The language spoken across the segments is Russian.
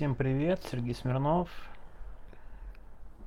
Всем привет, Сергей Смирнов.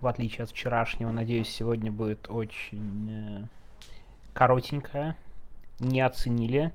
В отличие от вчерашнего, надеюсь, сегодня будет очень э, коротенькая. Не оценили,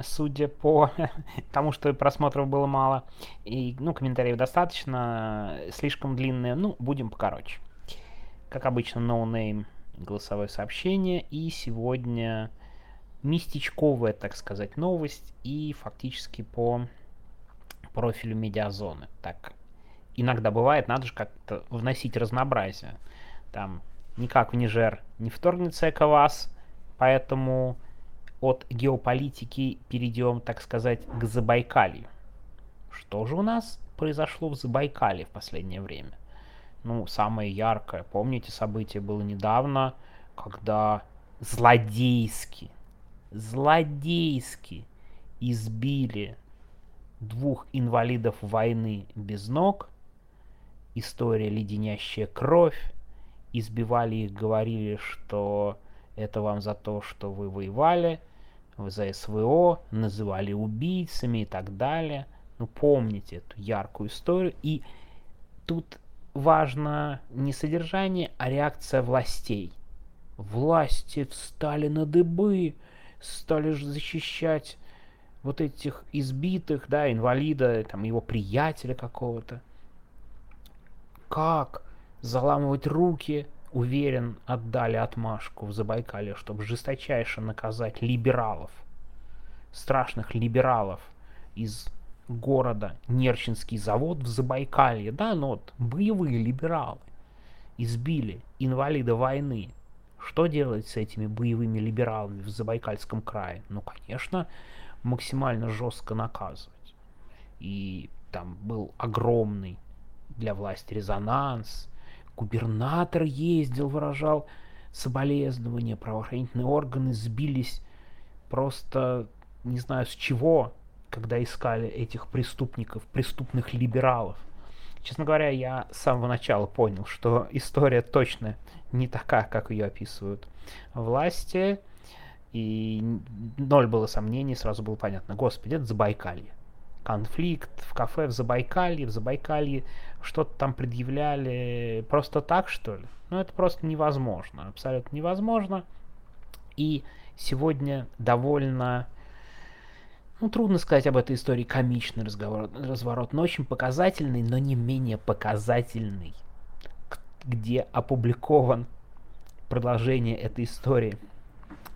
судя по тому, что просмотров было мало. И, ну, комментариев достаточно, слишком длинные. Ну, будем покороче. Как обычно, no name голосовое сообщение. И сегодня местечковая, так сказать, новость. И фактически по профилю медиазоны. Так иногда бывает, надо же как-то вносить разнообразие. Там никак в Нижер не вторгнется ЭКОВАС, поэтому от геополитики перейдем, так сказать, к Забайкалью. Что же у нас произошло в Забайкале в последнее время? Ну, самое яркое, помните, событие было недавно, когда злодейски, злодейски избили двух инвалидов войны без ног, история леденящая кровь, избивали их, говорили, что это вам за то, что вы воевали, за СВО, называли убийцами и так далее. Ну, помните эту яркую историю. И тут важно не содержание, а реакция властей. Власти встали на дыбы, стали защищать вот этих избитых, да, инвалида, там, его приятеля какого-то. Как заламывать руки, уверен, отдали отмашку в Забайкале, чтобы жесточайше наказать либералов, страшных либералов из города Нерчинский завод в Забайкалье, да, ну вот, боевые либералы избили инвалида войны. Что делать с этими боевыми либералами в Забайкальском крае? Ну, конечно, максимально жестко наказывать. И там был огромный для власти резонанс. Губернатор ездил, выражал соболезнования, правоохранительные органы сбились просто не знаю с чего, когда искали этих преступников, преступных либералов. Честно говоря, я с самого начала понял, что история точно не такая, как ее описывают власти. И ноль было сомнений, сразу было понятно. Господи, это Забайкалье. Конфликт в кафе в Забайкалье, в Забайкалье что-то там предъявляли просто так, что ли? Ну, это просто невозможно, абсолютно невозможно. И сегодня довольно, ну, трудно сказать об этой истории, комичный разговор, разворот, но очень показательный, но не менее показательный, где опубликован продолжение этой истории –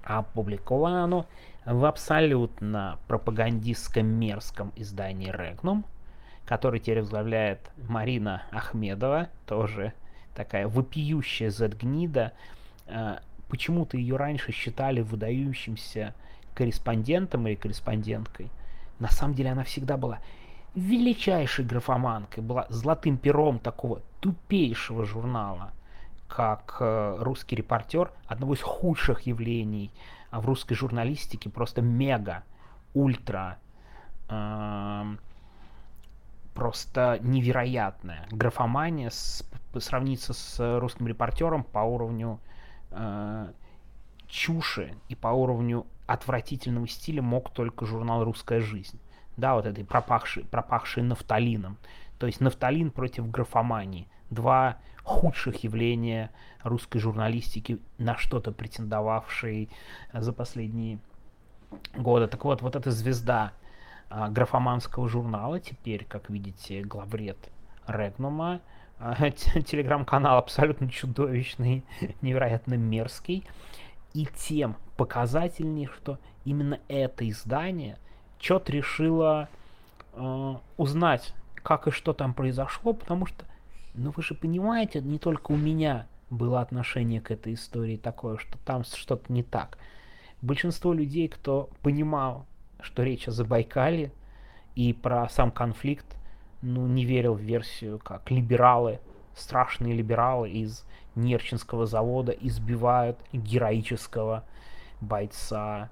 опубликовано оно в абсолютно пропагандистском мерзком издании Регнум, который теперь возглавляет Марина Ахмедова, тоже такая вопиющая Z-гнида. А, почему-то ее раньше считали выдающимся корреспондентом или корреспонденткой. На самом деле она всегда была величайшей графоманкой, была золотым пером такого тупейшего журнала как э, русский репортер одного из худших явлений в русской журналистике, просто мега, ультра, э, просто невероятная. Графомания с, сравниться с русским репортером по уровню э, чуши и по уровню отвратительного стиля мог только журнал «Русская жизнь». Да, вот этой пропахшей, пропахшей нафталином. То есть нафталин против графомании. Два худших явления русской журналистики, на что-то претендовавшей э, за последние годы. Так вот, вот эта звезда а, графоманского журнала, теперь, как видите, главред Регнума, а, телеграм-канал абсолютно чудовищный, невероятно мерзкий, и тем показательнее, что именно это издание что-то решило э, узнать, как и что там произошло, потому что но вы же понимаете, не только у меня было отношение к этой истории такое, что там что-то не так. Большинство людей, кто понимал, что речь о Забайкале и про сам конфликт, ну, не верил в версию, как либералы, страшные либералы из Нерчинского завода избивают героического бойца,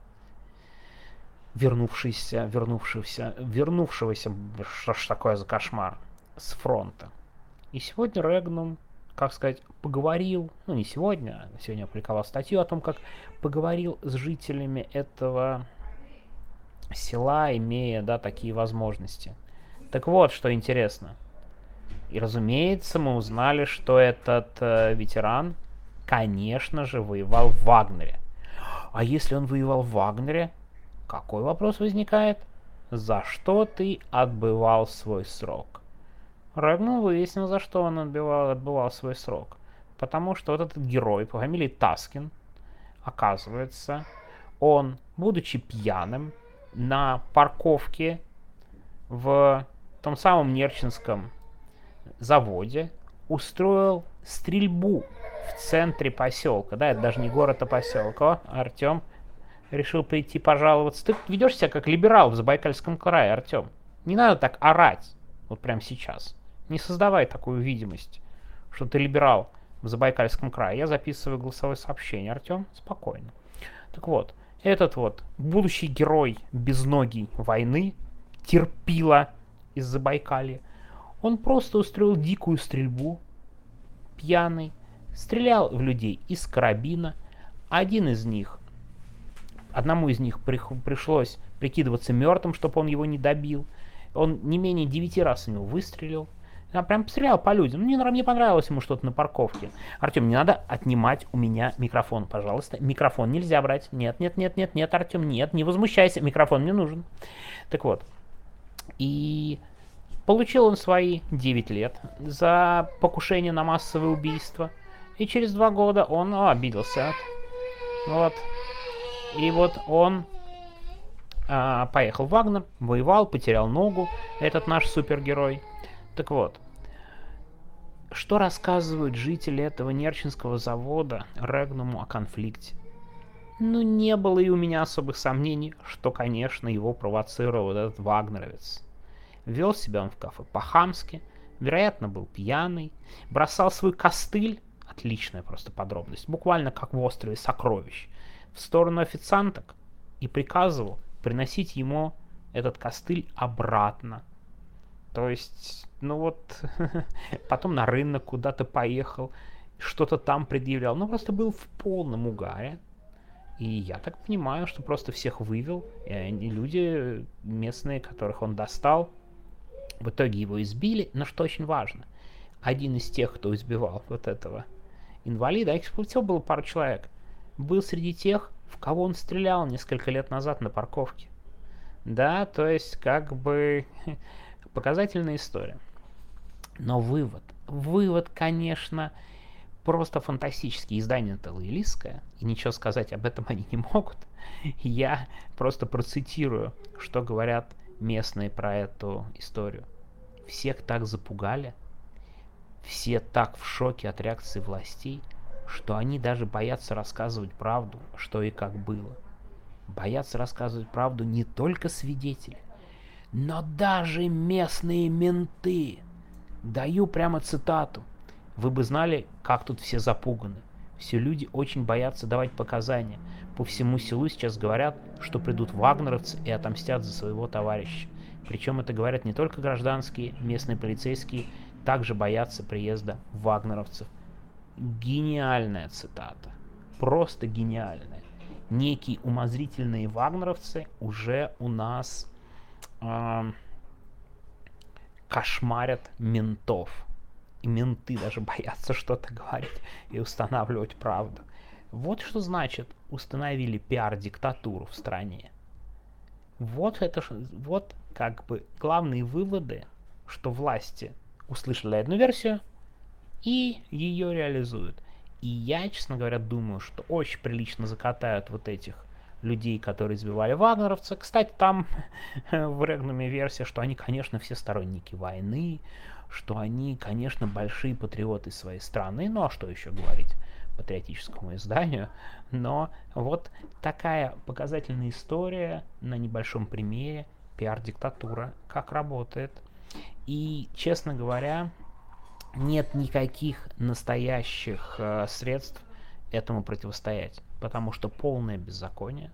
вернувшийся, вернувшегося, вернувшегося, что ж такое за кошмар, с фронта. И сегодня Регнум, как сказать, поговорил, ну не сегодня, а сегодня опубликовал статью о том, как поговорил с жителями этого села, имея, да, такие возможности. Так вот, что интересно. И, разумеется, мы узнали, что этот э, ветеран, конечно же, воевал в Вагнере. А если он воевал в Вагнере, какой вопрос возникает? За что ты отбывал свой срок? Рэгнул выяснил, за что он отбывал, отбывал свой срок. Потому что вот этот герой по фамилии Таскин, оказывается, он, будучи пьяным, на парковке в том самом Нерчинском заводе устроил стрельбу в центре поселка. Да, это даже не город, а поселок. О, Артем решил прийти пожаловаться. Ты ведешь себя как либерал в Забайкальском крае, Артем. Не надо так орать, вот прямо сейчас. Не создавай такую видимость, что ты либерал в Забайкальском крае. Я записываю голосовое сообщение, Артем, спокойно. Так вот, этот вот будущий герой безногий войны, терпила из Забайкалья, он просто устроил дикую стрельбу, пьяный, стрелял в людей из карабина. Один из них, одному из них пришлось прикидываться мертвым, чтобы он его не добил. Он не менее девяти раз в него выстрелил. Я прям стрелял по людям. Мне, мне понравилось ему что-то на парковке. Артем, не надо отнимать у меня микрофон, пожалуйста. Микрофон нельзя брать. Нет, нет, нет, нет, нет, Артем, нет, не возмущайся. Микрофон мне нужен. Так вот. И получил он свои 9 лет за покушение на массовое убийство. И через два года он о, обиделся. Вот. И вот он а, поехал в Вагнер, воевал, потерял ногу, этот наш супергерой. Так вот, что рассказывают жители этого Нерчинского завода Регнуму о конфликте? Ну, не было и у меня особых сомнений, что, конечно, его провоцировал этот вагнеровец. Вел себя он в кафе по-хамски, вероятно, был пьяный, бросал свой костыль, отличная просто подробность, буквально как в острове Сокровищ, в сторону официанток и приказывал приносить ему этот костыль обратно, то есть, ну вот, потом на рынок куда-то поехал, что-то там предъявлял. Ну, просто был в полном угаре. И я так понимаю, что просто всех вывел, и люди местные, которых он достал, в итоге его избили. Но что очень важно, один из тех, кто избивал вот этого инвалида, а их всего было пару человек, был среди тех, в кого он стрелял несколько лет назад на парковке. Да, то есть как бы Показательная история. Но вывод, вывод, конечно, просто фантастический. Издание это лоялистское, и ничего сказать об этом они не могут. Я просто процитирую, что говорят местные про эту историю. Всех так запугали, все так в шоке от реакции властей, что они даже боятся рассказывать правду, что и как было. Боятся рассказывать правду не только свидетели, но даже местные менты. Даю прямо цитату. Вы бы знали, как тут все запуганы. Все люди очень боятся давать показания. По всему селу сейчас говорят, что придут вагнеровцы и отомстят за своего товарища. Причем это говорят не только гражданские, местные полицейские также боятся приезда вагнеровцев. Гениальная цитата. Просто гениальная. Некие умозрительные вагнеровцы уже у нас кошмарят ментов. И менты даже боятся что-то говорить и устанавливать правду. Вот что значит установили пиар-диктатуру в стране. Вот это, вот как бы главные выводы, что власти услышали одну версию и ее реализуют. И я, честно говоря, думаю, что очень прилично закатают вот этих людей, которые избивали вагнеровца. Кстати, там в Регнуме версия, что они, конечно, все сторонники войны, что они, конечно, большие патриоты своей страны. Ну а что еще говорить патриотическому изданию? Но вот такая показательная история на небольшом примере пиар-диктатура, как работает. И, честно говоря, нет никаких настоящих э, средств этому противостоять потому что полное беззаконие,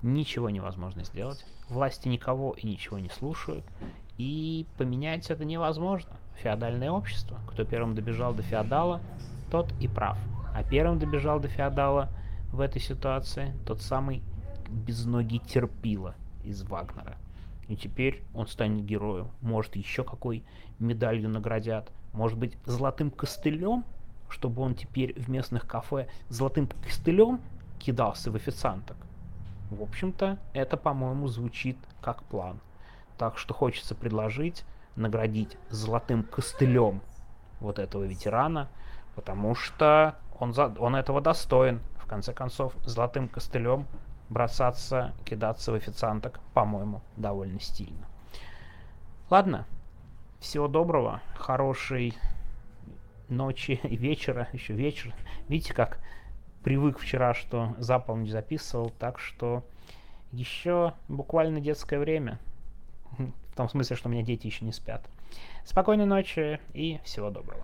ничего невозможно сделать, власти никого и ничего не слушают, и поменять это невозможно. Феодальное общество. Кто первым добежал до феодала, тот и прав. А первым добежал до феодала в этой ситуации тот самый безногий терпила из Вагнера. И теперь он станет героем. Может, еще какой медалью наградят. Может быть, золотым костылем, чтобы он теперь в местных кафе золотым костылем кидался в официанток. В общем-то, это, по-моему, звучит как план. Так что хочется предложить наградить золотым костылем вот этого ветерана, потому что он, за, он этого достоин. В конце концов, золотым костылем бросаться, кидаться в официанток, по-моему, довольно стильно. Ладно, всего доброго, хорошей ночи и вечера, еще вечер. Видите, как привык вчера, что за записывал, так что еще буквально детское время. В том смысле, что у меня дети еще не спят. Спокойной ночи и всего доброго.